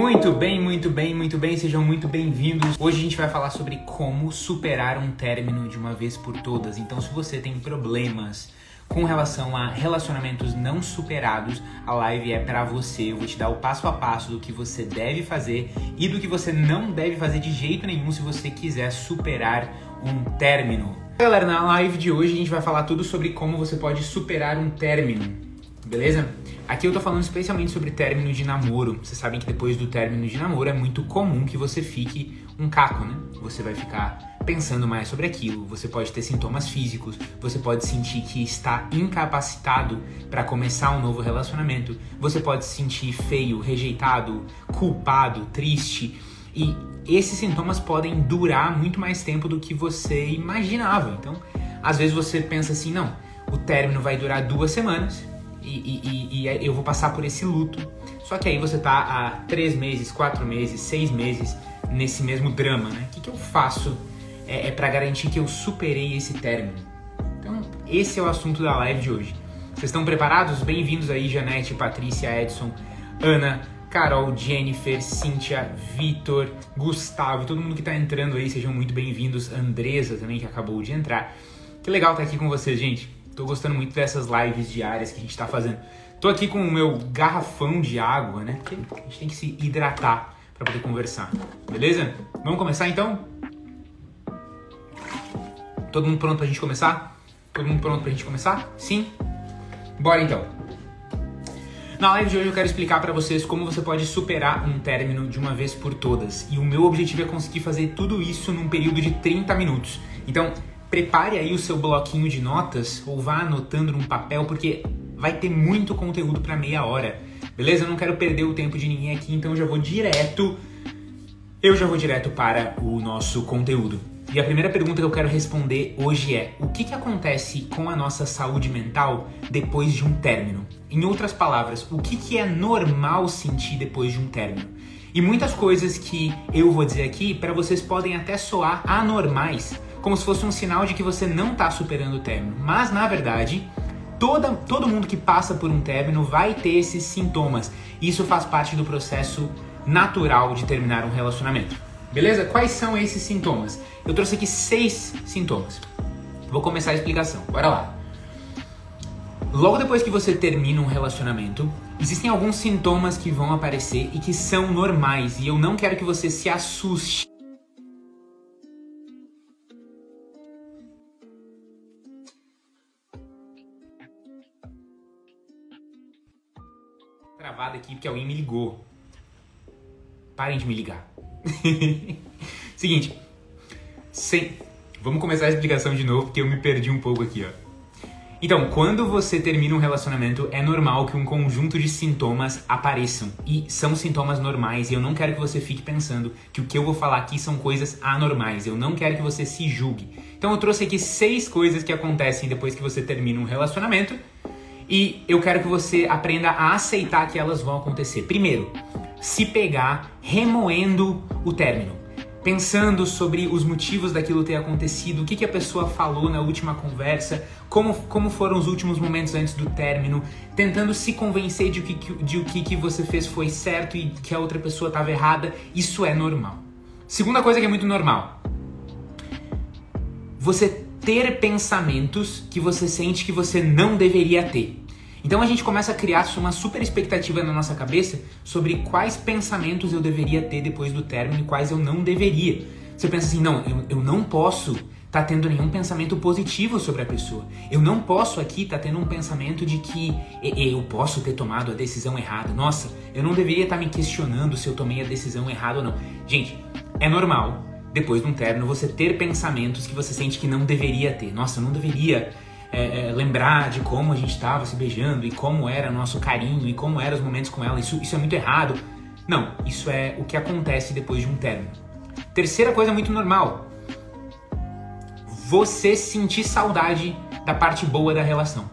Muito bem, muito bem, muito bem, sejam muito bem-vindos. Hoje a gente vai falar sobre como superar um término de uma vez por todas. Então, se você tem problemas com relação a relacionamentos não superados, a live é para você. Eu vou te dar o passo a passo do que você deve fazer e do que você não deve fazer de jeito nenhum se você quiser superar um término. Galera, na live de hoje a gente vai falar tudo sobre como você pode superar um término beleza? Aqui eu tô falando especialmente sobre término de namoro. Vocês sabem que depois do término de namoro é muito comum que você fique um caco, né? Você vai ficar pensando mais sobre aquilo, você pode ter sintomas físicos, você pode sentir que está incapacitado para começar um novo relacionamento, você pode se sentir feio, rejeitado, culpado, triste e esses sintomas podem durar muito mais tempo do que você imaginava. Então, às vezes você pensa assim, não, o término vai durar duas semanas, e, e, e, eu vou passar por esse luto. Só que aí você tá há três meses, quatro meses, seis meses nesse mesmo drama, né? O que, que eu faço é, é para garantir que eu superei esse término? Então, esse é o assunto da live de hoje. Vocês estão preparados? Bem-vindos aí, Janete, Patrícia, Edson, Ana, Carol, Jennifer, Cíntia, Vitor, Gustavo, todo mundo que tá entrando aí, sejam muito bem-vindos. Andresa também, que acabou de entrar. Que legal estar tá aqui com vocês, gente. Tô gostando muito dessas lives diárias que a gente tá fazendo. Tô aqui com o meu garrafão de água, né? A gente tem que se hidratar para poder conversar. Beleza? Vamos começar então? Todo mundo pronto pra gente começar? Todo mundo pronto pra gente começar? Sim? Bora então. Na live de hoje eu quero explicar para vocês como você pode superar um término de uma vez por todas. E o meu objetivo é conseguir fazer tudo isso num período de 30 minutos. Então, prepare aí o seu bloquinho de notas ou vá anotando num papel, porque vai ter muito conteúdo para meia hora. Beleza? Eu não quero perder o tempo de ninguém aqui, então eu já vou direto. Eu já vou direto para o nosso conteúdo. E a primeira pergunta que eu quero responder hoje é: o que, que acontece com a nossa saúde mental depois de um término? Em outras palavras, o que, que é normal sentir depois de um término? E muitas coisas que eu vou dizer aqui para vocês podem até soar anormais, como se fosse um sinal de que você não está superando o término. Mas na verdade, toda, todo mundo que passa por um término vai ter esses sintomas. Isso faz parte do processo natural de terminar um relacionamento. Beleza? Quais são esses sintomas? Eu trouxe aqui seis sintomas. Vou começar a explicação. Bora lá. Logo depois que você termina um relacionamento, existem alguns sintomas que vão aparecer e que são normais, e eu não quero que você se assuste travada aqui porque alguém me ligou. Parem de me ligar. Seguinte, sem... vamos começar a explicação de novo porque eu me perdi um pouco aqui, ó. Então, quando você termina um relacionamento, é normal que um conjunto de sintomas apareçam. E são sintomas normais, e eu não quero que você fique pensando que o que eu vou falar aqui são coisas anormais. Eu não quero que você se julgue. Então, eu trouxe aqui seis coisas que acontecem depois que você termina um relacionamento e eu quero que você aprenda a aceitar que elas vão acontecer. Primeiro, se pegar remoendo o término. Pensando sobre os motivos daquilo ter acontecido, o que, que a pessoa falou na última conversa, como, como foram os últimos momentos antes do término, tentando se convencer de que, de o que, que você fez foi certo e que a outra pessoa estava errada, isso é normal. Segunda coisa que é muito normal: você ter pensamentos que você sente que você não deveria ter. Então a gente começa a criar uma super expectativa na nossa cabeça sobre quais pensamentos eu deveria ter depois do término e quais eu não deveria. Você pensa assim, não, eu, eu não posso estar tá tendo nenhum pensamento positivo sobre a pessoa. Eu não posso aqui estar tá tendo um pensamento de que eu posso ter tomado a decisão errada. Nossa, eu não deveria estar tá me questionando se eu tomei a decisão errada ou não. Gente, é normal depois de um término você ter pensamentos que você sente que não deveria ter. Nossa, eu não deveria é, é, lembrar de como a gente estava se beijando e como era nosso carinho e como eram os momentos com ela. Isso, isso é muito errado. Não, isso é o que acontece depois de um término. Terceira coisa muito normal: você sentir saudade da parte boa da relação.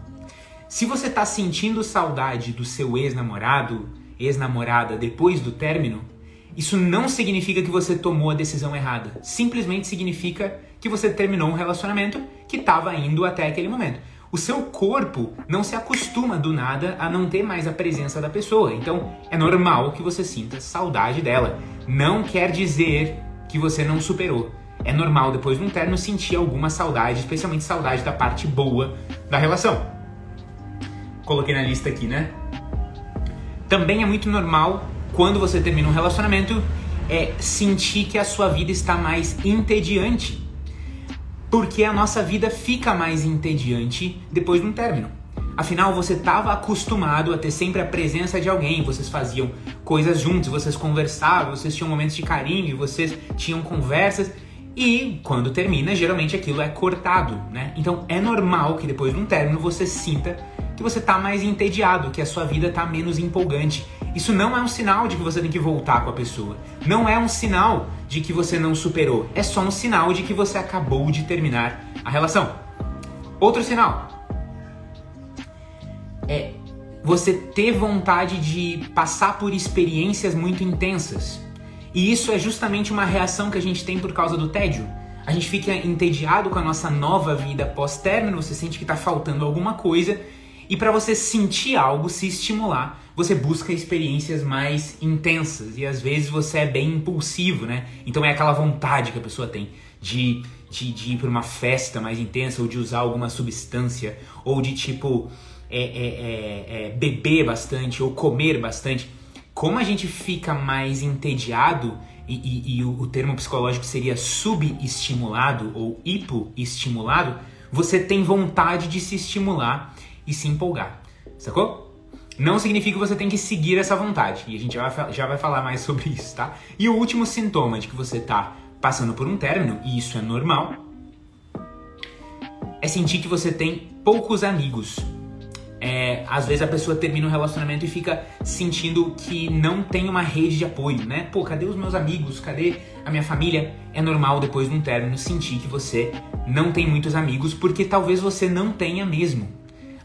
Se você está sentindo saudade do seu ex-namorado, ex-namorada depois do término, isso não significa que você tomou a decisão errada. Simplesmente significa que você terminou um relacionamento que estava indo até aquele momento. o seu corpo não se acostuma do nada a não ter mais a presença da pessoa. Então é normal que você sinta saudade dela. Não quer dizer que você não superou. É normal depois de um término sentir alguma saudade, especialmente saudade da parte boa da relação. Coloquei na lista aqui, né? Também é muito normal quando você termina um relacionamento é sentir que a sua vida está mais entediante porque a nossa vida fica mais entediante depois de um término. Afinal, você estava acostumado a ter sempre a presença de alguém, vocês faziam coisas juntos, vocês conversavam, vocês tinham momentos de carinho, vocês tinham conversas e quando termina, geralmente aquilo é cortado, né? Então é normal que depois de um término você sinta que você está mais entediado, que a sua vida está menos empolgante. Isso não é um sinal de que você tem que voltar com a pessoa. Não é um sinal de que você não superou. É só um sinal de que você acabou de terminar a relação. Outro sinal é você ter vontade de passar por experiências muito intensas. E isso é justamente uma reação que a gente tem por causa do tédio. A gente fica entediado com a nossa nova vida pós-término, você sente que está faltando alguma coisa e para você sentir algo, se estimular, você busca experiências mais intensas e às vezes você é bem impulsivo, né? Então é aquela vontade que a pessoa tem de, de, de ir para uma festa mais intensa ou de usar alguma substância ou de tipo é, é, é, é, beber bastante ou comer bastante. Como a gente fica mais entediado e, e, e o, o termo psicológico seria subestimulado ou hipoestimulado, você tem vontade de se estimular e se empolgar. Sacou? Não significa que você tem que seguir essa vontade. E a gente já vai, já vai falar mais sobre isso, tá? E o último sintoma de que você tá passando por um término, e isso é normal, é sentir que você tem poucos amigos. É, às vezes a pessoa termina um relacionamento e fica sentindo que não tem uma rede de apoio, né? Pô, cadê os meus amigos? Cadê a minha família? É normal depois de um término sentir que você não tem muitos amigos porque talvez você não tenha mesmo.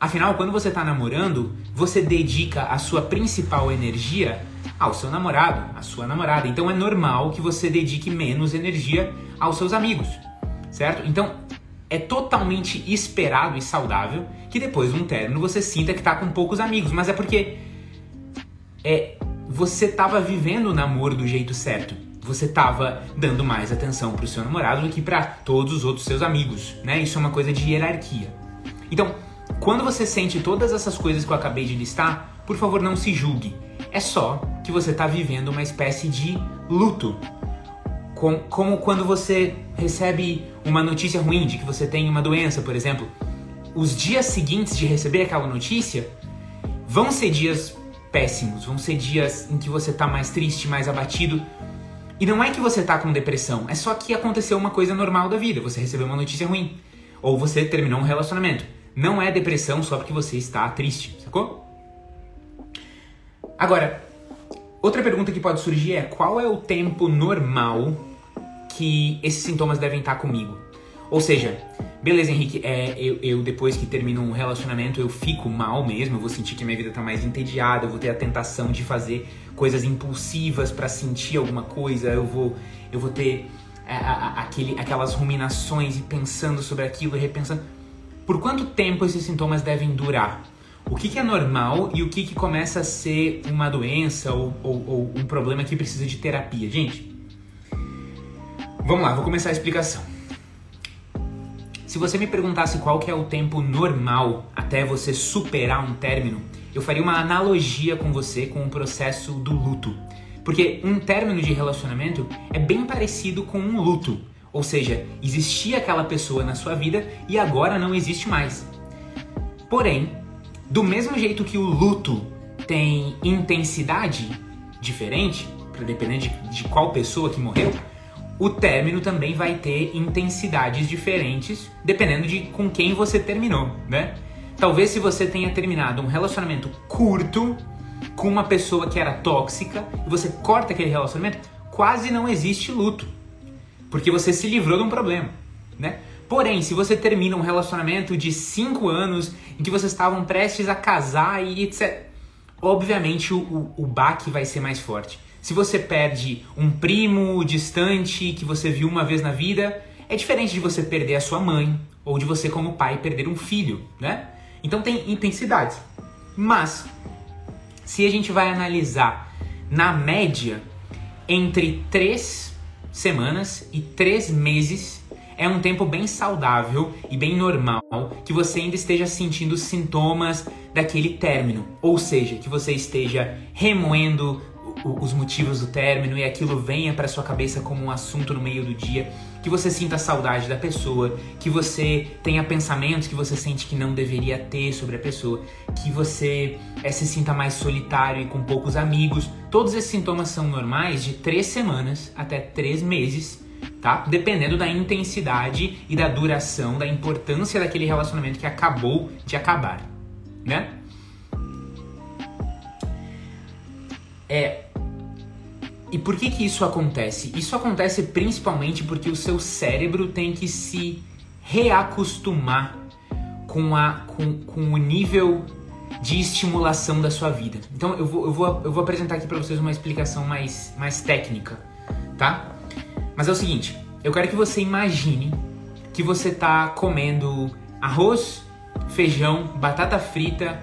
Afinal, quando você está namorando, você dedica a sua principal energia ao seu namorado, à sua namorada. Então é normal que você dedique menos energia aos seus amigos, certo? Então é totalmente esperado e saudável que depois de um término você sinta que está com poucos amigos, mas é porque é, você estava vivendo o namoro do jeito certo. Você estava dando mais atenção para o seu namorado do que para todos os outros seus amigos, né? Isso é uma coisa de hierarquia. Então, quando você sente todas essas coisas que eu acabei de listar, por favor não se julgue. É só que você está vivendo uma espécie de luto. Com, como quando você recebe uma notícia ruim de que você tem uma doença, por exemplo. Os dias seguintes de receber aquela notícia vão ser dias péssimos, vão ser dias em que você está mais triste, mais abatido. E não é que você está com depressão, é só que aconteceu uma coisa normal da vida, você recebeu uma notícia ruim. Ou você terminou um relacionamento. Não é depressão só porque você está triste, sacou? Agora, outra pergunta que pode surgir é: qual é o tempo normal que esses sintomas devem estar comigo? Ou seja, beleza, Henrique, é, eu, eu, depois que termino um relacionamento eu fico mal mesmo, eu vou sentir que minha vida está mais entediada, eu vou ter a tentação de fazer coisas impulsivas para sentir alguma coisa, eu vou, eu vou ter a, a, aquele, aquelas ruminações e pensando sobre aquilo e repensando. Por quanto tempo esses sintomas devem durar? O que, que é normal e o que, que começa a ser uma doença ou, ou, ou um problema que precisa de terapia? Gente, vamos lá, vou começar a explicação. Se você me perguntasse qual que é o tempo normal até você superar um término, eu faria uma analogia com você com o processo do luto. Porque um término de relacionamento é bem parecido com um luto. Ou seja, existia aquela pessoa na sua vida e agora não existe mais. Porém, do mesmo jeito que o luto tem intensidade diferente, depender de, de qual pessoa que morreu, o término também vai ter intensidades diferentes dependendo de com quem você terminou, né? Talvez se você tenha terminado um relacionamento curto com uma pessoa que era tóxica e você corta aquele relacionamento, quase não existe luto porque você se livrou de um problema, né? Porém, se você termina um relacionamento de 5 anos em que vocês estavam prestes a casar e etc., obviamente o, o, o baque vai ser mais forte. Se você perde um primo distante que você viu uma vez na vida, é diferente de você perder a sua mãe ou de você como pai perder um filho, né? Então tem intensidades. Mas se a gente vai analisar na média entre três semanas e três meses. É um tempo bem saudável e bem normal que você ainda esteja sentindo sintomas daquele término, ou seja, que você esteja remoendo os motivos do término e aquilo venha para sua cabeça como um assunto no meio do dia, que você sinta saudade da pessoa, que você tenha pensamentos que você sente que não deveria ter sobre a pessoa, que você é, se sinta mais solitário e com poucos amigos. Todos esses sintomas são normais de três semanas até três meses, tá? Dependendo da intensidade e da duração, da importância daquele relacionamento que acabou de acabar, né? É, e por que que isso acontece? Isso acontece principalmente porque o seu cérebro tem que se reacostumar com, a, com, com o nível de estimulação da sua vida. Então eu vou, eu vou, eu vou apresentar aqui para vocês uma explicação mais, mais técnica, tá? Mas é o seguinte, eu quero que você imagine que você tá comendo arroz, feijão, batata frita,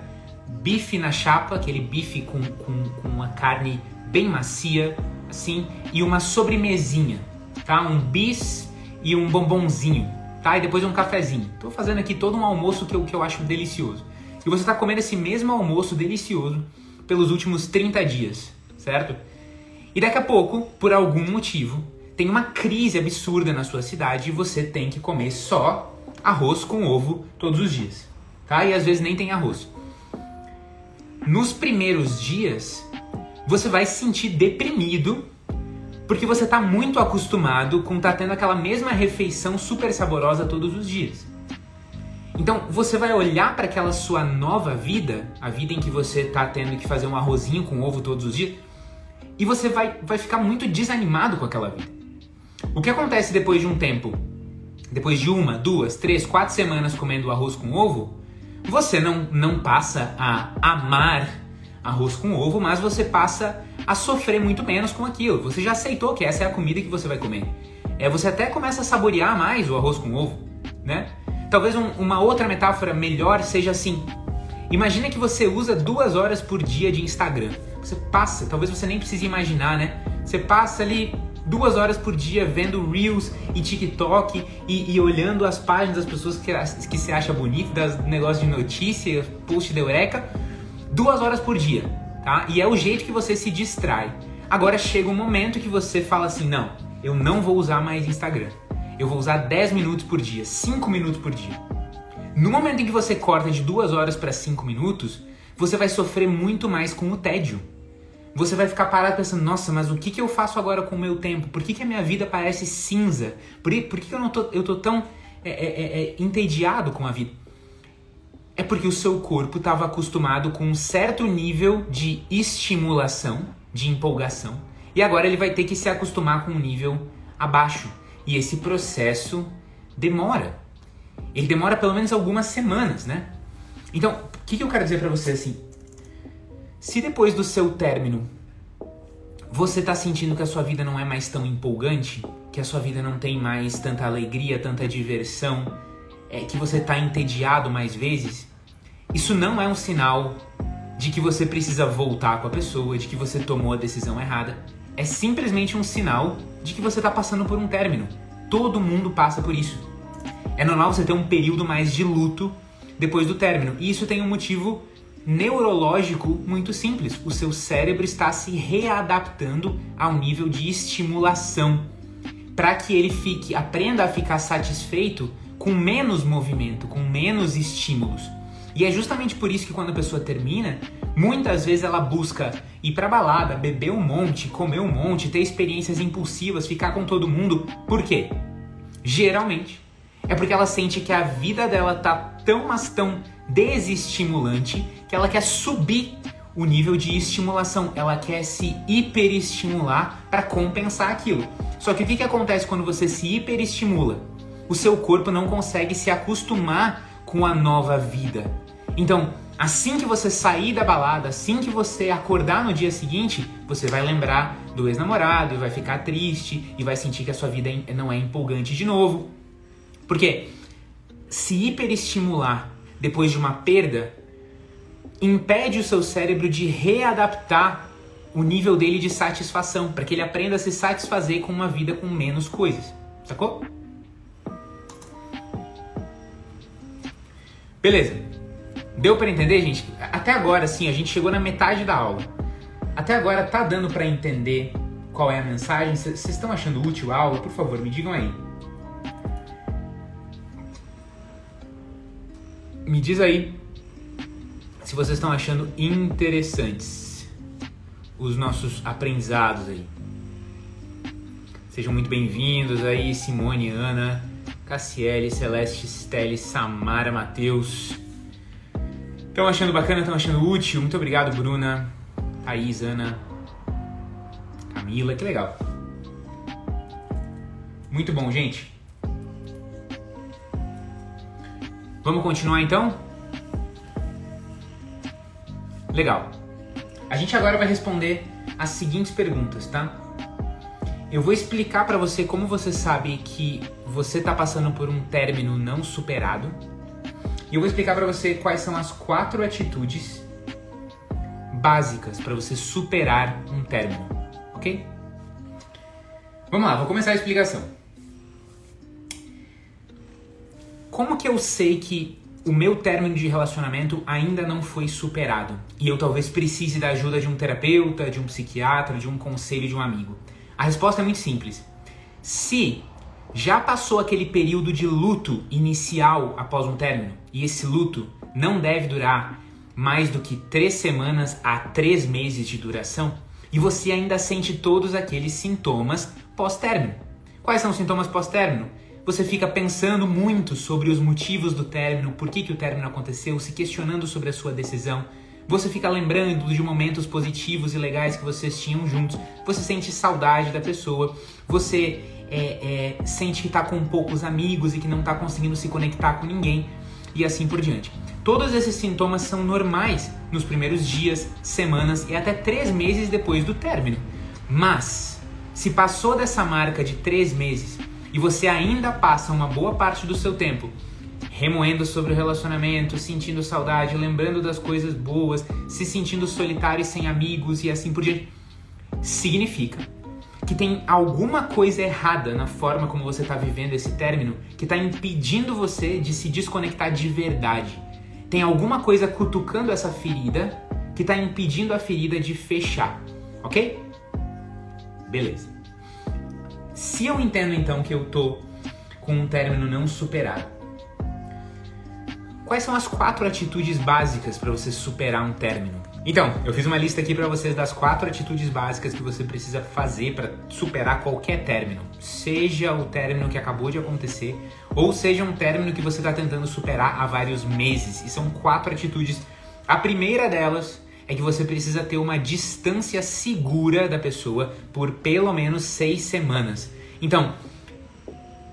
bife na chapa, aquele bife com, com, com uma carne bem macia, assim, e uma sobremesinha, tá? Um bis e um bombonzinho, tá? E depois um cafezinho. Tô fazendo aqui todo um almoço que eu, que eu acho delicioso. E você tá comendo esse mesmo almoço delicioso pelos últimos 30 dias, certo? E daqui a pouco, por algum motivo, tem uma crise absurda na sua cidade e você tem que comer só arroz com ovo todos os dias, tá? E às vezes nem tem arroz. Nos primeiros dias, você vai se sentir deprimido porque você está muito acostumado com estar tá tendo aquela mesma refeição super saborosa todos os dias. Então você vai olhar para aquela sua nova vida, a vida em que você está tendo que fazer um arrozinho com ovo todos os dias, e você vai, vai ficar muito desanimado com aquela vida. O que acontece depois de um tempo? Depois de uma, duas, três, quatro semanas comendo arroz com ovo, você não, não passa a amar arroz com ovo, mas você passa a sofrer muito menos com aquilo. Você já aceitou que essa é a comida que você vai comer. É, você até começa a saborear mais o arroz com ovo, né? Talvez um, uma outra metáfora melhor seja assim. Imagina que você usa duas horas por dia de Instagram. Você passa, talvez você nem precise imaginar, né? Você passa ali duas horas por dia vendo Reels e TikTok e, e olhando as páginas das pessoas que, que se acha bonito, das negócios de notícia, post de Eureka duas horas por dia, tá? E é o jeito que você se distrai. Agora chega um momento que você fala assim: não, eu não vou usar mais Instagram. Eu vou usar 10 minutos por dia, 5 minutos por dia. No momento em que você corta de duas horas para 5 minutos, você vai sofrer muito mais com o tédio. Você vai ficar parado pensando, nossa, mas o que, que eu faço agora com o meu tempo? Por que, que a minha vida parece cinza? Por, por que, que eu não tô, eu tô tão é, é, é, é entediado com a vida? É porque o seu corpo estava acostumado com um certo nível de estimulação, de empolgação, e agora ele vai ter que se acostumar com um nível abaixo. E esse processo demora. Ele demora pelo menos algumas semanas, né? Então, o que, que eu quero dizer para você assim? Se depois do seu término você está sentindo que a sua vida não é mais tão empolgante, que a sua vida não tem mais tanta alegria, tanta diversão, é, que você está entediado mais vezes, isso não é um sinal de que você precisa voltar com a pessoa, de que você tomou a decisão errada. É simplesmente um sinal de que você está passando por um término. Todo mundo passa por isso. É normal você ter um período mais de luto depois do término. E isso tem um motivo neurológico muito simples. O seu cérebro está se readaptando ao nível de estimulação para que ele fique, aprenda a ficar satisfeito com menos movimento, com menos estímulos. E é justamente por isso que quando a pessoa termina, muitas vezes ela busca ir pra balada, beber um monte, comer um monte, ter experiências impulsivas, ficar com todo mundo. Por quê? Geralmente é porque ela sente que a vida dela tá tão, mas tão desestimulante que ela quer subir o nível de estimulação, ela quer se hiperestimular para compensar aquilo. Só que o que, que acontece quando você se hiperestimula? O seu corpo não consegue se acostumar com a nova vida. Então, assim que você sair da balada, assim que você acordar no dia seguinte, você vai lembrar do ex-namorado, vai ficar triste e vai sentir que a sua vida não é empolgante de novo. Porque se hiperestimular depois de uma perda impede o seu cérebro de readaptar o nível dele de satisfação, para que ele aprenda a se satisfazer com uma vida com menos coisas. Sacou? Beleza. Deu para entender, gente? Até agora, sim, a gente chegou na metade da aula. Até agora tá dando para entender qual é a mensagem? Vocês estão achando útil a aula? Por favor, me digam aí. Me diz aí se vocês estão achando interessantes os nossos aprendizados aí. Sejam muito bem-vindos aí, Simone, Ana, Cassiele, Celeste, Stelle, Samara, Matheus. Estão achando bacana? Estão achando útil? Muito obrigado, Bruna, Thaís, Ana, Camila, que legal. Muito bom, gente. Vamos continuar então? Legal. A gente agora vai responder as seguintes perguntas, tá? Eu vou explicar para você como você sabe que você está passando por um término não superado. E eu vou explicar para você quais são as quatro atitudes básicas para você superar um término, ok? Vamos lá, vou começar a explicação. Como que eu sei que o meu término de relacionamento ainda não foi superado e eu talvez precise da ajuda de um terapeuta, de um psiquiatra, de um conselho de um amigo? A resposta é muito simples. Se já passou aquele período de luto inicial após um término, e esse luto não deve durar mais do que três semanas a três meses de duração, e você ainda sente todos aqueles sintomas pós-término. Quais são os sintomas pós-término? Você fica pensando muito sobre os motivos do término, por que, que o término aconteceu, se questionando sobre a sua decisão, você fica lembrando de momentos positivos e legais que vocês tinham juntos. Você sente saudade da pessoa. Você é, é, sente que está com poucos amigos e que não está conseguindo se conectar com ninguém. E assim por diante. Todos esses sintomas são normais nos primeiros dias, semanas e até três meses depois do término. Mas, se passou dessa marca de três meses e você ainda passa uma boa parte do seu tempo remoendo sobre o relacionamento, sentindo saudade, lembrando das coisas boas, se sentindo solitário e sem amigos e assim por diante, significa que tem alguma coisa errada na forma como você está vivendo esse término que está impedindo você de se desconectar de verdade. Tem alguma coisa cutucando essa ferida que está impedindo a ferida de fechar, ok? Beleza. Se eu entendo então que eu tô com um término não superado, Quais são as quatro atitudes básicas para você superar um término? Então, eu fiz uma lista aqui para vocês das quatro atitudes básicas que você precisa fazer para superar qualquer término, seja o término que acabou de acontecer ou seja um término que você está tentando superar há vários meses. E são quatro atitudes. A primeira delas é que você precisa ter uma distância segura da pessoa por pelo menos seis semanas. Então,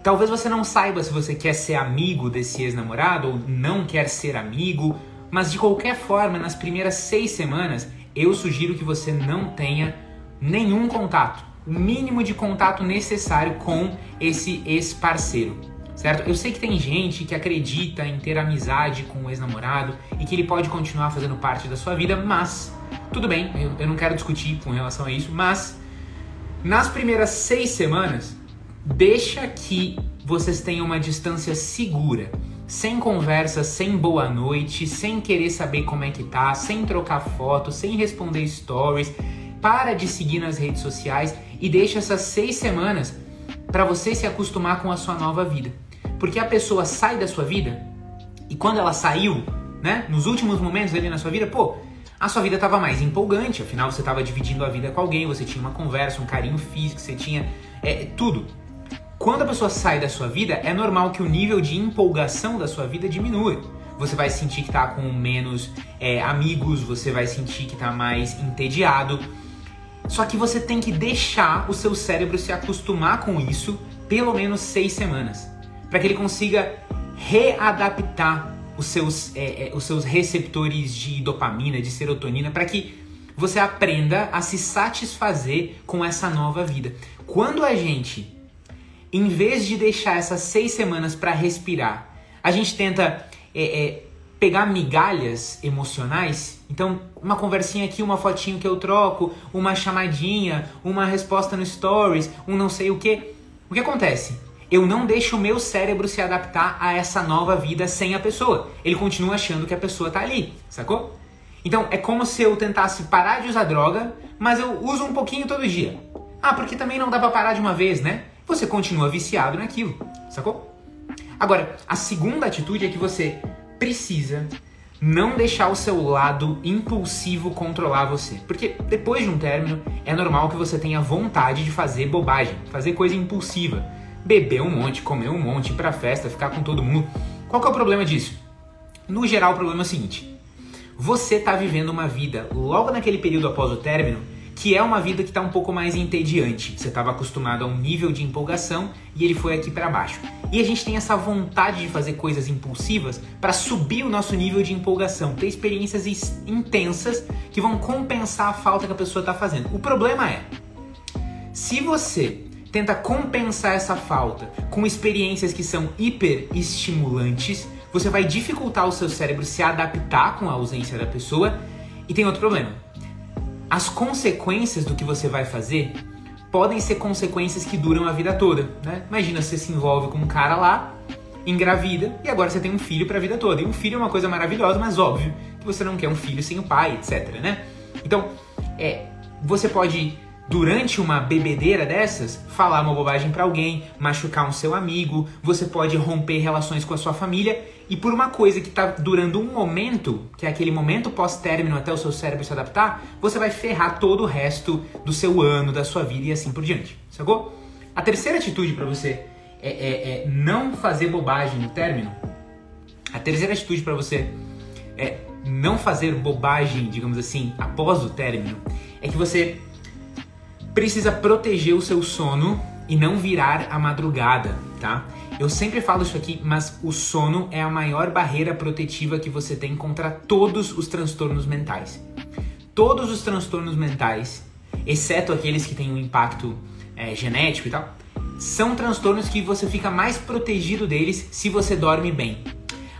Talvez você não saiba se você quer ser amigo desse ex-namorado ou não quer ser amigo, mas de qualquer forma, nas primeiras seis semanas, eu sugiro que você não tenha nenhum contato, o mínimo de contato necessário com esse ex-parceiro, certo? Eu sei que tem gente que acredita em ter amizade com o ex-namorado e que ele pode continuar fazendo parte da sua vida, mas tudo bem, eu, eu não quero discutir com relação a isso, mas nas primeiras seis semanas deixa que vocês tenham uma distância segura, sem conversa, sem boa noite, sem querer saber como é que tá, sem trocar foto, sem responder stories. Para de seguir nas redes sociais e deixa essas seis semanas para você se acostumar com a sua nova vida. Porque a pessoa sai da sua vida e quando ela saiu, né, nos últimos momentos ali na sua vida, pô, a sua vida estava mais empolgante, afinal você estava dividindo a vida com alguém, você tinha uma conversa, um carinho físico, você tinha é, tudo. Quando a pessoa sai da sua vida, é normal que o nível de empolgação da sua vida diminua. Você vai sentir que está com menos é, amigos, você vai sentir que está mais entediado. Só que você tem que deixar o seu cérebro se acostumar com isso pelo menos seis semanas, para que ele consiga readaptar os seus, é, é, os seus receptores de dopamina, de serotonina, para que você aprenda a se satisfazer com essa nova vida. Quando a gente em vez de deixar essas seis semanas para respirar, a gente tenta é, é, pegar migalhas emocionais. Então, uma conversinha aqui, uma fotinho que eu troco, uma chamadinha, uma resposta no stories, um não sei o que. O que acontece? Eu não deixo o meu cérebro se adaptar a essa nova vida sem a pessoa. Ele continua achando que a pessoa tá ali, sacou? Então é como se eu tentasse parar de usar droga, mas eu uso um pouquinho todo dia. Ah, porque também não dá pra parar de uma vez, né? Você continua viciado naquilo, sacou? Agora, a segunda atitude é que você precisa não deixar o seu lado impulsivo controlar você. Porque depois de um término, é normal que você tenha vontade de fazer bobagem, fazer coisa impulsiva. Beber um monte, comer um monte, ir pra festa, ficar com todo mundo. Qual que é o problema disso? No geral, o problema é o seguinte: você está vivendo uma vida logo naquele período após o término que é uma vida que está um pouco mais entediante. Você estava acostumado a um nível de empolgação e ele foi aqui para baixo. E a gente tem essa vontade de fazer coisas impulsivas para subir o nosso nível de empolgação, ter experiências intensas que vão compensar a falta que a pessoa está fazendo. O problema é, se você tenta compensar essa falta com experiências que são hiper estimulantes, você vai dificultar o seu cérebro se adaptar com a ausência da pessoa. E tem outro problema as consequências do que você vai fazer podem ser consequências que duram a vida toda, né? Imagina você se envolve com um cara lá, engravida e agora você tem um filho para a vida toda. E um filho é uma coisa maravilhosa, mas óbvio que você não quer um filho sem o pai, etc, né? Então, é, você pode durante uma bebedeira dessas, falar uma bobagem para alguém, machucar um seu amigo, você pode romper relações com a sua família e por uma coisa que está durando um momento, que é aquele momento pós-término até o seu cérebro se adaptar, você vai ferrar todo o resto do seu ano, da sua vida e assim por diante, sacou? A terceira atitude para você é, é, é, não fazer bobagem no término. A terceira atitude para você é não fazer bobagem, digamos assim, após o término, é que você precisa proteger o seu sono e não virar a madrugada, tá? Eu sempre falo isso aqui, mas o sono é a maior barreira protetiva que você tem contra todos os transtornos mentais. Todos os transtornos mentais, exceto aqueles que têm um impacto é, genético e tal, são transtornos que você fica mais protegido deles se você dorme bem.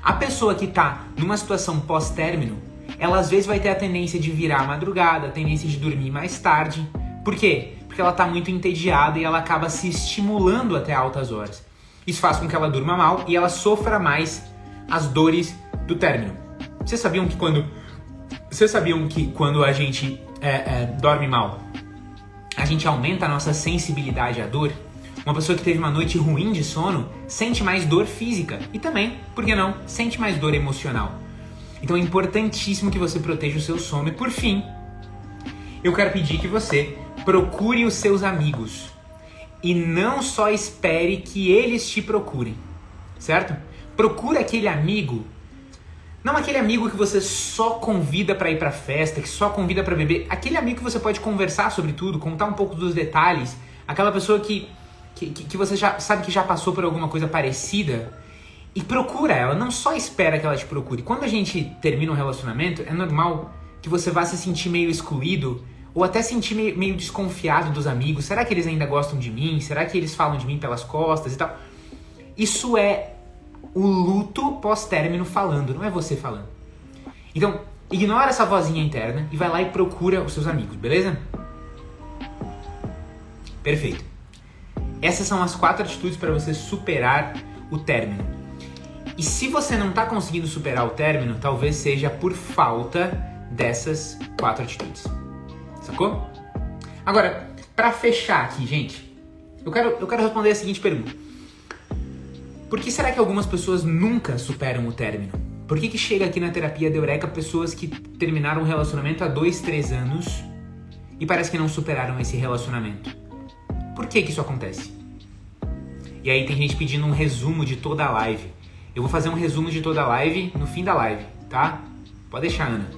A pessoa que está numa situação pós-término, ela às vezes vai ter a tendência de virar a madrugada, a tendência de dormir mais tarde, por quê? Porque ela está muito entediada e ela acaba se estimulando até altas horas. Isso faz com que ela durma mal e ela sofra mais as dores do término. Vocês sabiam que quando vocês sabiam que quando a gente é, é, dorme mal, a gente aumenta a nossa sensibilidade à dor? Uma pessoa que teve uma noite ruim de sono sente mais dor física e também, por que não, sente mais dor emocional. Então é importantíssimo que você proteja o seu sono. E por fim, eu quero pedir que você procure os seus amigos e não só espere que eles te procurem, certo? Procure aquele amigo, não aquele amigo que você só convida para ir para festa, que só convida para beber, aquele amigo que você pode conversar sobre tudo, contar um pouco dos detalhes, aquela pessoa que que, que você já sabe que já passou por alguma coisa parecida e procura ela, não só espera que ela te procure. Quando a gente termina um relacionamento, é normal que você vá se sentir meio excluído, ou até sentir meio, desconfiado dos amigos. Será que eles ainda gostam de mim? Será que eles falam de mim pelas costas e tal? Isso é o luto pós-término falando, não é você falando. Então, ignora essa vozinha interna e vai lá e procura os seus amigos, beleza? Perfeito. Essas são as quatro atitudes para você superar o término. E se você não está conseguindo superar o término, talvez seja por falta dessas quatro atitudes. Sacou? Agora, para fechar aqui, gente, eu quero, eu quero responder a seguinte pergunta. Por que será que algumas pessoas nunca superam o término? Por que, que chega aqui na terapia de Eureka pessoas que terminaram um relacionamento há dois, três anos e parece que não superaram esse relacionamento? Por que, que isso acontece? E aí tem gente pedindo um resumo de toda a live. Eu vou fazer um resumo de toda a live no fim da live, tá? Pode deixar, Ana.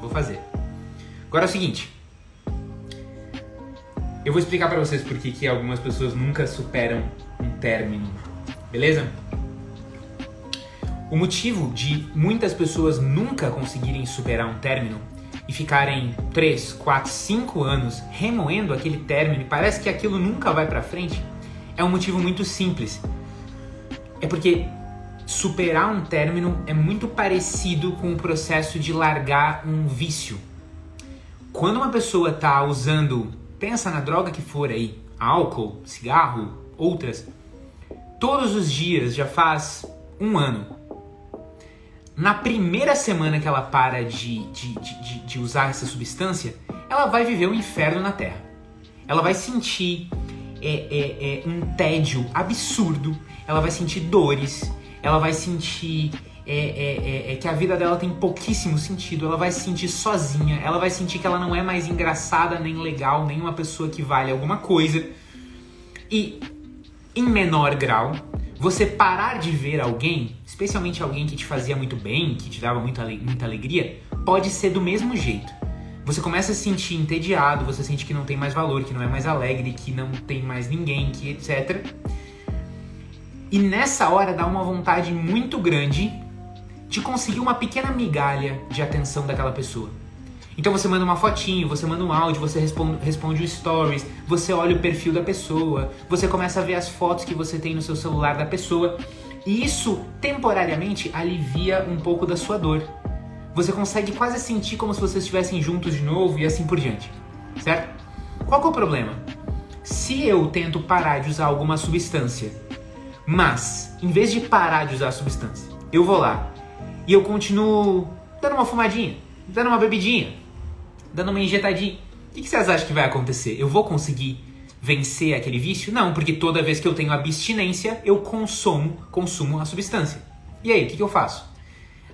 Vou fazer. Agora é o seguinte. Eu vou explicar para vocês por que algumas pessoas nunca superam um término, beleza? O motivo de muitas pessoas nunca conseguirem superar um término e ficarem 3, 4, 5 anos remoendo aquele término e parece que aquilo nunca vai para frente é um motivo muito simples. É porque superar um término é muito parecido com o processo de largar um vício. Quando uma pessoa está usando, pensa na droga que for aí, álcool, cigarro, outras, todos os dias já faz um ano. Na primeira semana que ela para de, de, de, de usar essa substância, ela vai viver um inferno na Terra. Ela vai sentir é, é, é, um tédio absurdo, ela vai sentir dores, ela vai sentir é, é, é, é, que a vida dela tem pouquíssimo sentido, ela vai se sentir sozinha, ela vai sentir que ela não é mais engraçada, nem legal, nem uma pessoa que vale alguma coisa. E, em menor grau, você parar de ver alguém, especialmente alguém que te fazia muito bem, que te dava muita, muita alegria, pode ser do mesmo jeito. Você começa a se sentir entediado, você sente que não tem mais valor, que não é mais alegre, que não tem mais ninguém, que etc. E nessa hora dá uma vontade muito grande de conseguir uma pequena migalha de atenção daquela pessoa. Então você manda uma fotinho, você manda um áudio, você responde, responde o stories, você olha o perfil da pessoa, você começa a ver as fotos que você tem no seu celular da pessoa. E isso temporariamente alivia um pouco da sua dor. Você consegue quase sentir como se vocês estivessem juntos de novo e assim por diante. Certo? Qual é o problema? Se eu tento parar de usar alguma substância mas, em vez de parar de usar a substância, eu vou lá e eu continuo dando uma fumadinha, dando uma bebidinha, dando uma injetadinha. O que, vocês acham que vai acontecer? Eu vou conseguir vencer aquele vício? Não, porque toda vez que eu tenho abstinência, eu consumo, consumo a substância. E aí, o que, eu faço?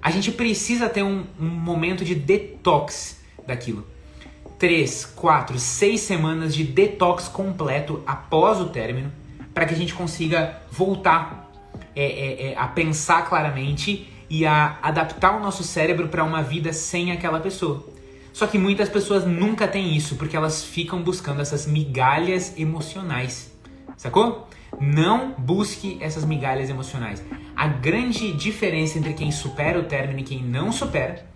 A gente precisa ter um, um momento de detox daquilo. Três, quatro, seis semanas de detox completo após o término para que a gente consiga voltar é, é, é, a pensar claramente e a adaptar o nosso cérebro para uma vida sem aquela pessoa. Só que muitas pessoas nunca têm isso porque elas ficam buscando essas migalhas emocionais. Sacou? Não busque essas migalhas emocionais. A grande diferença entre quem supera o término e quem não supera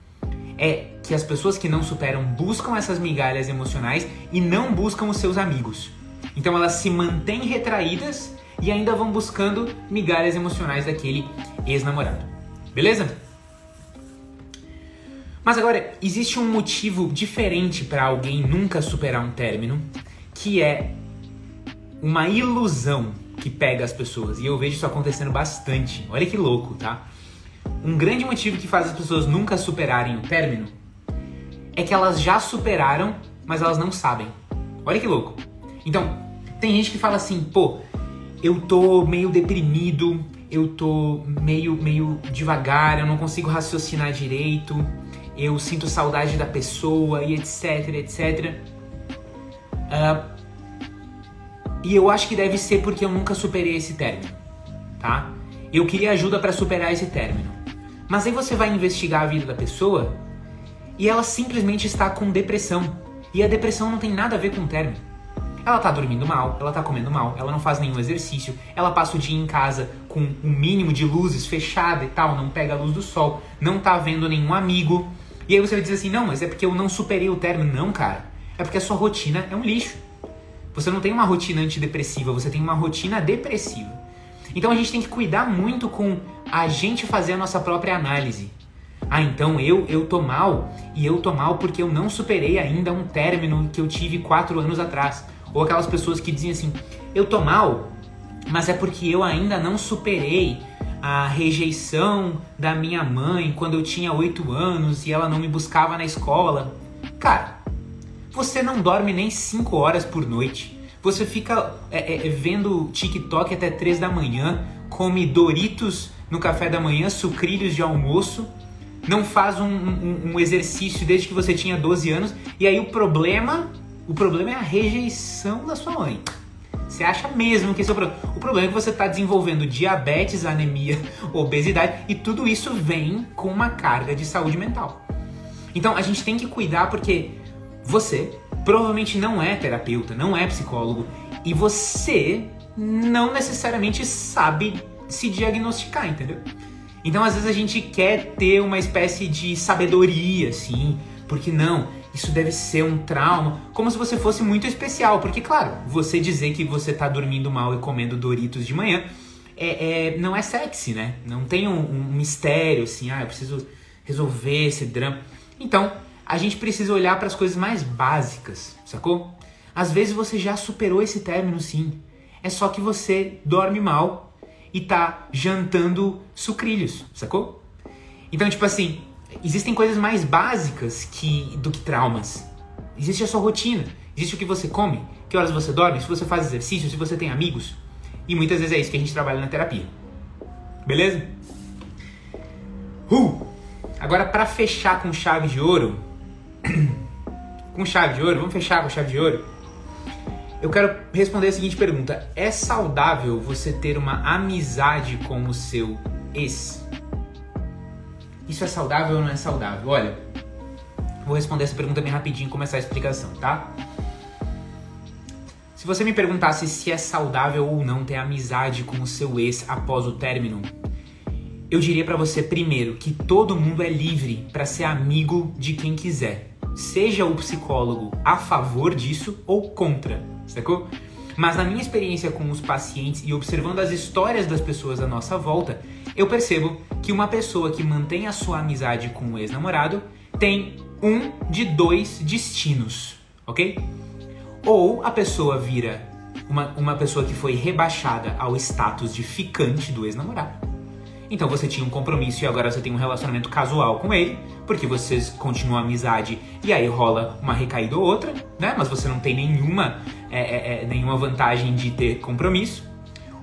é que as pessoas que não superam buscam essas migalhas emocionais e não buscam os seus amigos. Então elas se mantêm retraídas e ainda vão buscando migalhas emocionais daquele ex-namorado. Beleza? Mas agora, existe um motivo diferente para alguém nunca superar um término, que é uma ilusão que pega as pessoas. E eu vejo isso acontecendo bastante. Olha que louco, tá? Um grande motivo que faz as pessoas nunca superarem o término é que elas já superaram, mas elas não sabem. Olha que louco. Então, tem gente que fala assim, pô, eu tô meio deprimido, eu tô meio, meio devagar, eu não consigo raciocinar direito, eu sinto saudade da pessoa e etc, etc. Uh, e eu acho que deve ser porque eu nunca superei esse término, tá? Eu queria ajuda para superar esse término. Mas aí você vai investigar a vida da pessoa e ela simplesmente está com depressão. E a depressão não tem nada a ver com o término. Ela tá dormindo mal, ela tá comendo mal, ela não faz nenhum exercício, ela passa o dia em casa com um mínimo de luzes fechada e tal, não pega a luz do sol, não tá vendo nenhum amigo. E aí você vai dizer assim: não, mas é porque eu não superei o término. Não, cara. É porque a sua rotina é um lixo. Você não tem uma rotina antidepressiva, você tem uma rotina depressiva. Então a gente tem que cuidar muito com a gente fazer a nossa própria análise. Ah, então eu eu tô mal e eu tô mal porque eu não superei ainda um término que eu tive quatro anos atrás. Ou aquelas pessoas que dizem assim: eu tô mal, mas é porque eu ainda não superei a rejeição da minha mãe quando eu tinha 8 anos e ela não me buscava na escola. Cara, você não dorme nem 5 horas por noite. Você fica é, é, vendo TikTok até 3 da manhã, come Doritos no café da manhã, sucrilhos de almoço, não faz um, um, um exercício desde que você tinha 12 anos, e aí o problema o problema é a rejeição da sua mãe. Você acha mesmo que esse é o problema? O problema é que você está desenvolvendo diabetes, anemia, obesidade e tudo isso vem com uma carga de saúde mental. Então a gente tem que cuidar porque você provavelmente não é terapeuta, não é psicólogo e você não necessariamente sabe se diagnosticar, entendeu? Então às vezes a gente quer ter uma espécie de sabedoria, assim, Porque não, isso deve ser um trauma, como se você fosse muito especial. Porque, claro, você dizer que você tá dormindo mal e comendo Doritos de manhã é, é não é sexy, né? Não tem um, um mistério assim, ah, eu preciso resolver esse drama. Então, a gente precisa olhar para as coisas mais básicas, sacou? Às vezes você já superou esse término, sim. É só que você dorme mal e tá jantando sucrilhos, sacou? Então, tipo assim, existem coisas mais básicas que do que traumas. Existe a sua rotina, existe o que você come, que horas você dorme, se você faz exercício, se você tem amigos. E muitas vezes é isso que a gente trabalha na terapia. Beleza? Uh! Agora, para fechar com chave de ouro, com chave de ouro, vamos fechar com chave de ouro. Eu quero responder a seguinte pergunta: É saudável você ter uma amizade com o seu ex? Isso é saudável ou não é saudável? Olha, vou responder essa pergunta bem rapidinho e começar a explicação, tá? Se você me perguntasse se é saudável ou não ter amizade com o seu ex após o término, eu diria para você primeiro que todo mundo é livre para ser amigo de quem quiser. Seja o psicólogo a favor disso ou contra, sacou? Mas na minha experiência com os pacientes e observando as histórias das pessoas à nossa volta, eu percebo que uma pessoa que mantém a sua amizade com o ex-namorado tem um de dois destinos, ok? Ou a pessoa vira uma, uma pessoa que foi rebaixada ao status de ficante do ex-namorado então você tinha um compromisso e agora você tem um relacionamento casual com ele, porque vocês continuam a amizade e aí rola uma recaída ou outra, né? Mas você não tem nenhuma, é, é, é, nenhuma vantagem de ter compromisso.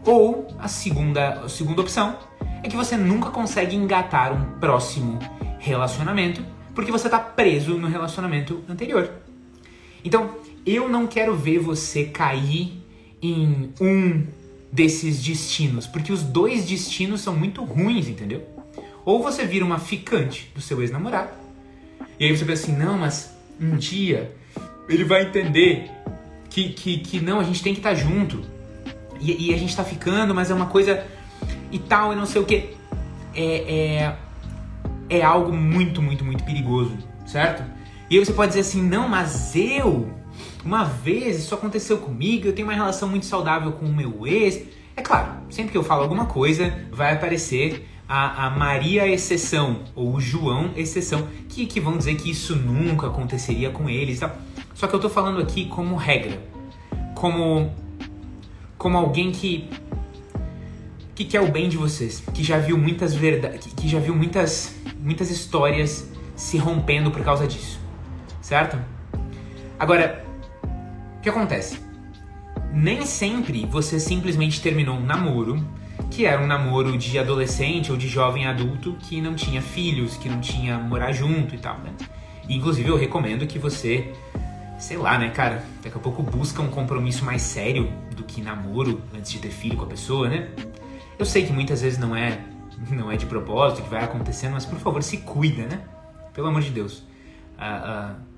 Ou a segunda, a segunda opção é que você nunca consegue engatar um próximo relacionamento porque você está preso no relacionamento anterior. Então, eu não quero ver você cair em um desses destinos, porque os dois destinos são muito ruins, entendeu? Ou você vira uma ficante do seu ex-namorado, e aí você pensa assim, não, mas um dia ele vai entender que, que, que não, a gente tem que estar tá junto, e, e, a gente tá ficando, mas é uma coisa e tal, e não sei o que. É, é, é algo muito, muito, muito perigoso, certo? E aí você pode dizer assim, não, mas eu uma vez isso aconteceu comigo, eu tenho uma relação muito saudável com o meu ex. É claro, sempre que eu falo alguma coisa, vai aparecer a, a Maria exceção ou o João exceção, que, que vão dizer que isso nunca aconteceria com eles. Tá? Só que eu tô falando aqui como regra, como como alguém que que quer o bem de vocês, que já viu muitas verdades, que, que já viu muitas muitas histórias se rompendo por causa disso, certo? Agora, que acontece? Nem sempre você simplesmente terminou um namoro, que era um namoro de adolescente ou de jovem adulto que não tinha filhos, que não tinha morar junto e tal, né? Inclusive eu recomendo que você, sei lá, né, cara, daqui a pouco busca um compromisso mais sério do que namoro antes de ter filho com a pessoa, né? Eu sei que muitas vezes não é não é de propósito que vai acontecendo, mas por favor se cuida, né? Pelo amor de Deus. Uh, uh,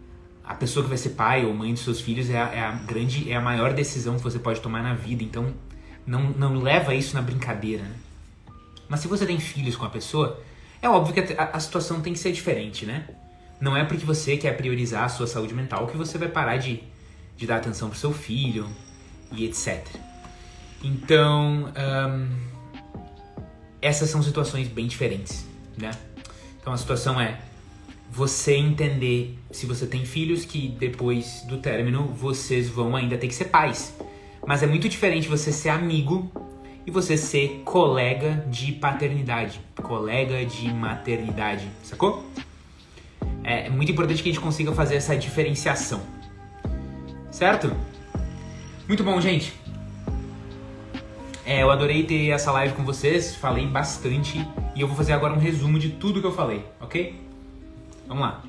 a pessoa que vai ser pai ou mãe dos seus filhos é a, é a, grande, é a maior decisão que você pode tomar na vida. Então, não, não leva isso na brincadeira. Né? Mas se você tem filhos com a pessoa, é óbvio que a, a, situação tem que ser diferente, né? Não é porque você quer priorizar a sua saúde mental que você vai parar de, de dar atenção pro seu filho e etc. Então, essas são situações bem diferentes, né? Então a situação é você entender se você tem filhos que depois do término vocês vão ainda ter que ser pais. Mas é muito diferente você ser amigo e você ser colega de paternidade, colega de maternidade, sacou? É muito importante que a gente consiga fazer essa diferenciação. Certo? Muito bom, gente. É, eu adorei ter essa live com vocês, falei bastante e eu vou fazer agora um resumo de tudo que eu falei, ok? Vamos lá.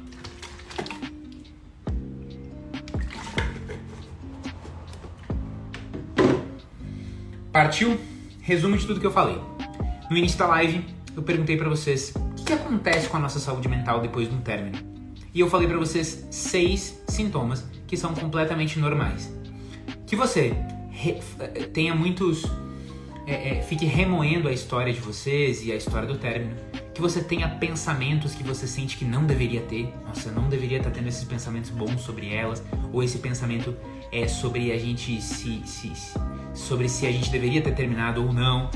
Partiu? Resumo de tudo que eu falei. No início da live, eu perguntei para vocês o que, que, acontece com a nossa saúde mental depois de um término. E eu falei para vocês seis sintomas que são completamente normais. Que você re, tenha muitos. É, é, fique remoendo a história de vocês e a história do término que você tenha pensamentos que você sente que não deveria ter. Nossa, não deveria estar tendo esses pensamentos bons sobre elas, ou esse pensamento é sobre a gente se, se, se sobre se a gente deveria ter terminado ou não.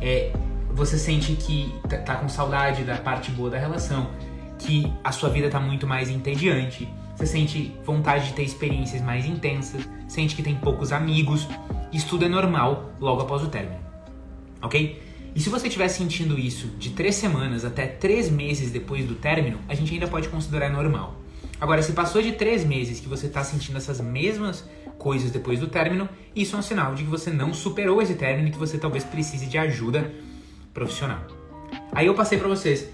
É, você sente que tá, tá com saudade da parte boa da relação, que a sua vida tá muito mais entediante. Você sente vontade de ter experiências mais intensas, sente que tem poucos amigos. Isso tudo é normal logo após o término, ok? E se você estiver sentindo isso de três semanas até três meses depois do término, a gente ainda pode considerar normal. Agora, se passou de três meses que você está sentindo essas mesmas coisas depois do término, isso é um sinal de que você não superou esse término e que você talvez precise de ajuda profissional. Aí eu passei para vocês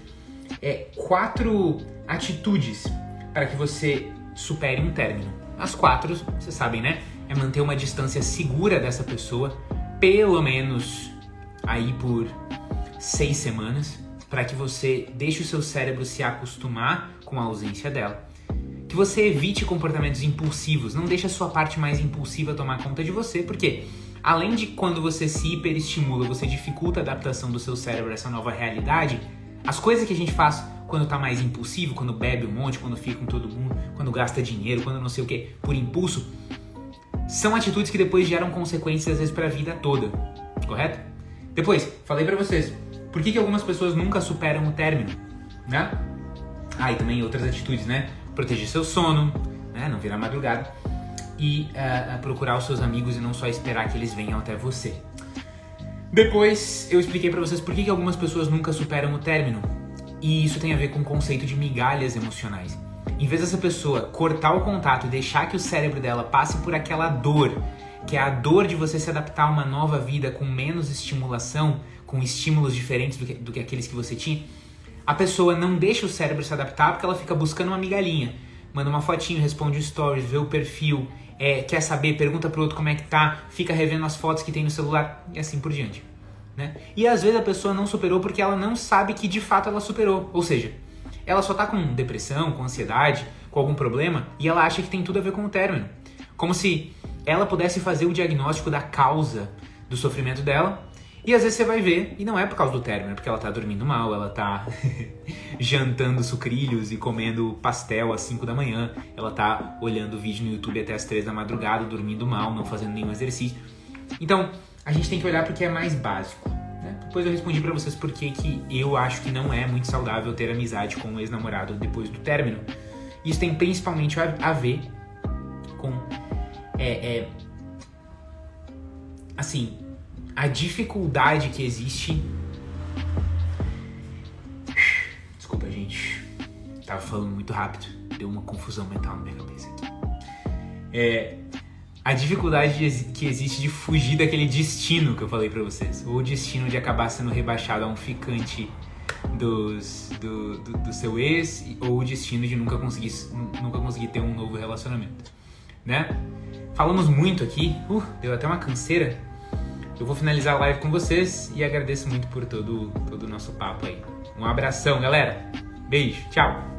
é, quatro atitudes para que você supere um término. As quatro, vocês sabem, né? É manter uma distância segura dessa pessoa, pelo menos aí por seis semanas para que você deixe o seu cérebro se acostumar com a ausência dela. Que você evite comportamentos impulsivos, não deixe a sua parte mais impulsiva tomar conta de você, porque além de quando você se hiperestimula, você dificulta a adaptação do seu cérebro a essa nova realidade, as coisas que a gente faz quando tá mais impulsivo, quando bebe um monte, quando fica com todo mundo, quando gasta dinheiro, quando não sei o que, por impulso, são atitudes que depois geram consequências às vezes para a vida toda, correto? Depois, falei para vocês, por que, que algumas pessoas nunca superam o término, né? Ah, e também outras atitudes, né? Proteger seu sono, né? Não virar madrugada. E uh, procurar os seus amigos e não só esperar que eles venham até você. Depois, eu expliquei para vocês por que, que algumas pessoas nunca superam o término. E isso tem a ver com o conceito de migalhas emocionais. Em vez dessa pessoa cortar o contato e deixar que o cérebro dela passe por aquela dor que é a dor de você se adaptar a uma nova vida com menos estimulação, com estímulos diferentes do que, do que aqueles que você tinha, a pessoa não deixa o cérebro se adaptar porque ela fica buscando uma migalhinha. Manda uma fotinho, responde stories, vê o perfil, é, quer saber, pergunta pro outro como é que tá, fica revendo as fotos que tem no celular e assim por diante. Né? E às vezes a pessoa não superou porque ela não sabe que de fato ela superou. Ou seja, ela só tá com depressão, com ansiedade, com algum problema e ela acha que tem tudo a ver com o término. Como se ela pudesse fazer o diagnóstico da causa do sofrimento dela. E às vezes você vai ver, e não é por causa do término, é porque ela tá dormindo mal, ela tá jantando sucrilhos e comendo pastel às 5 da manhã, ela tá olhando vídeo no YouTube até as 3 da madrugada, dormindo mal, não fazendo nenhum exercício. Então, a gente tem que olhar porque é mais básico. Né? Depois eu respondi para vocês porque que eu acho que não é muito saudável ter amizade com um ex-namorado depois do término. Isso tem principalmente a ver com é, é assim, a dificuldade que existe. Desculpa, gente. Tava falando muito rápido. Deu uma confusão mental na minha cabeça aqui. É, a dificuldade que existe de fugir daquele destino que eu falei para vocês. Ou o destino de acabar sendo rebaixado a um ficante dos, do, do, do, seu ex, ou o destino de nunca conseguir, nunca conseguir ter um novo relacionamento. Né? Falamos muito aqui, uh, deu até uma canseira. Eu vou finalizar a live com vocês e agradeço muito por todo, todo o nosso papo aí. Um abração, galera. Beijo, tchau.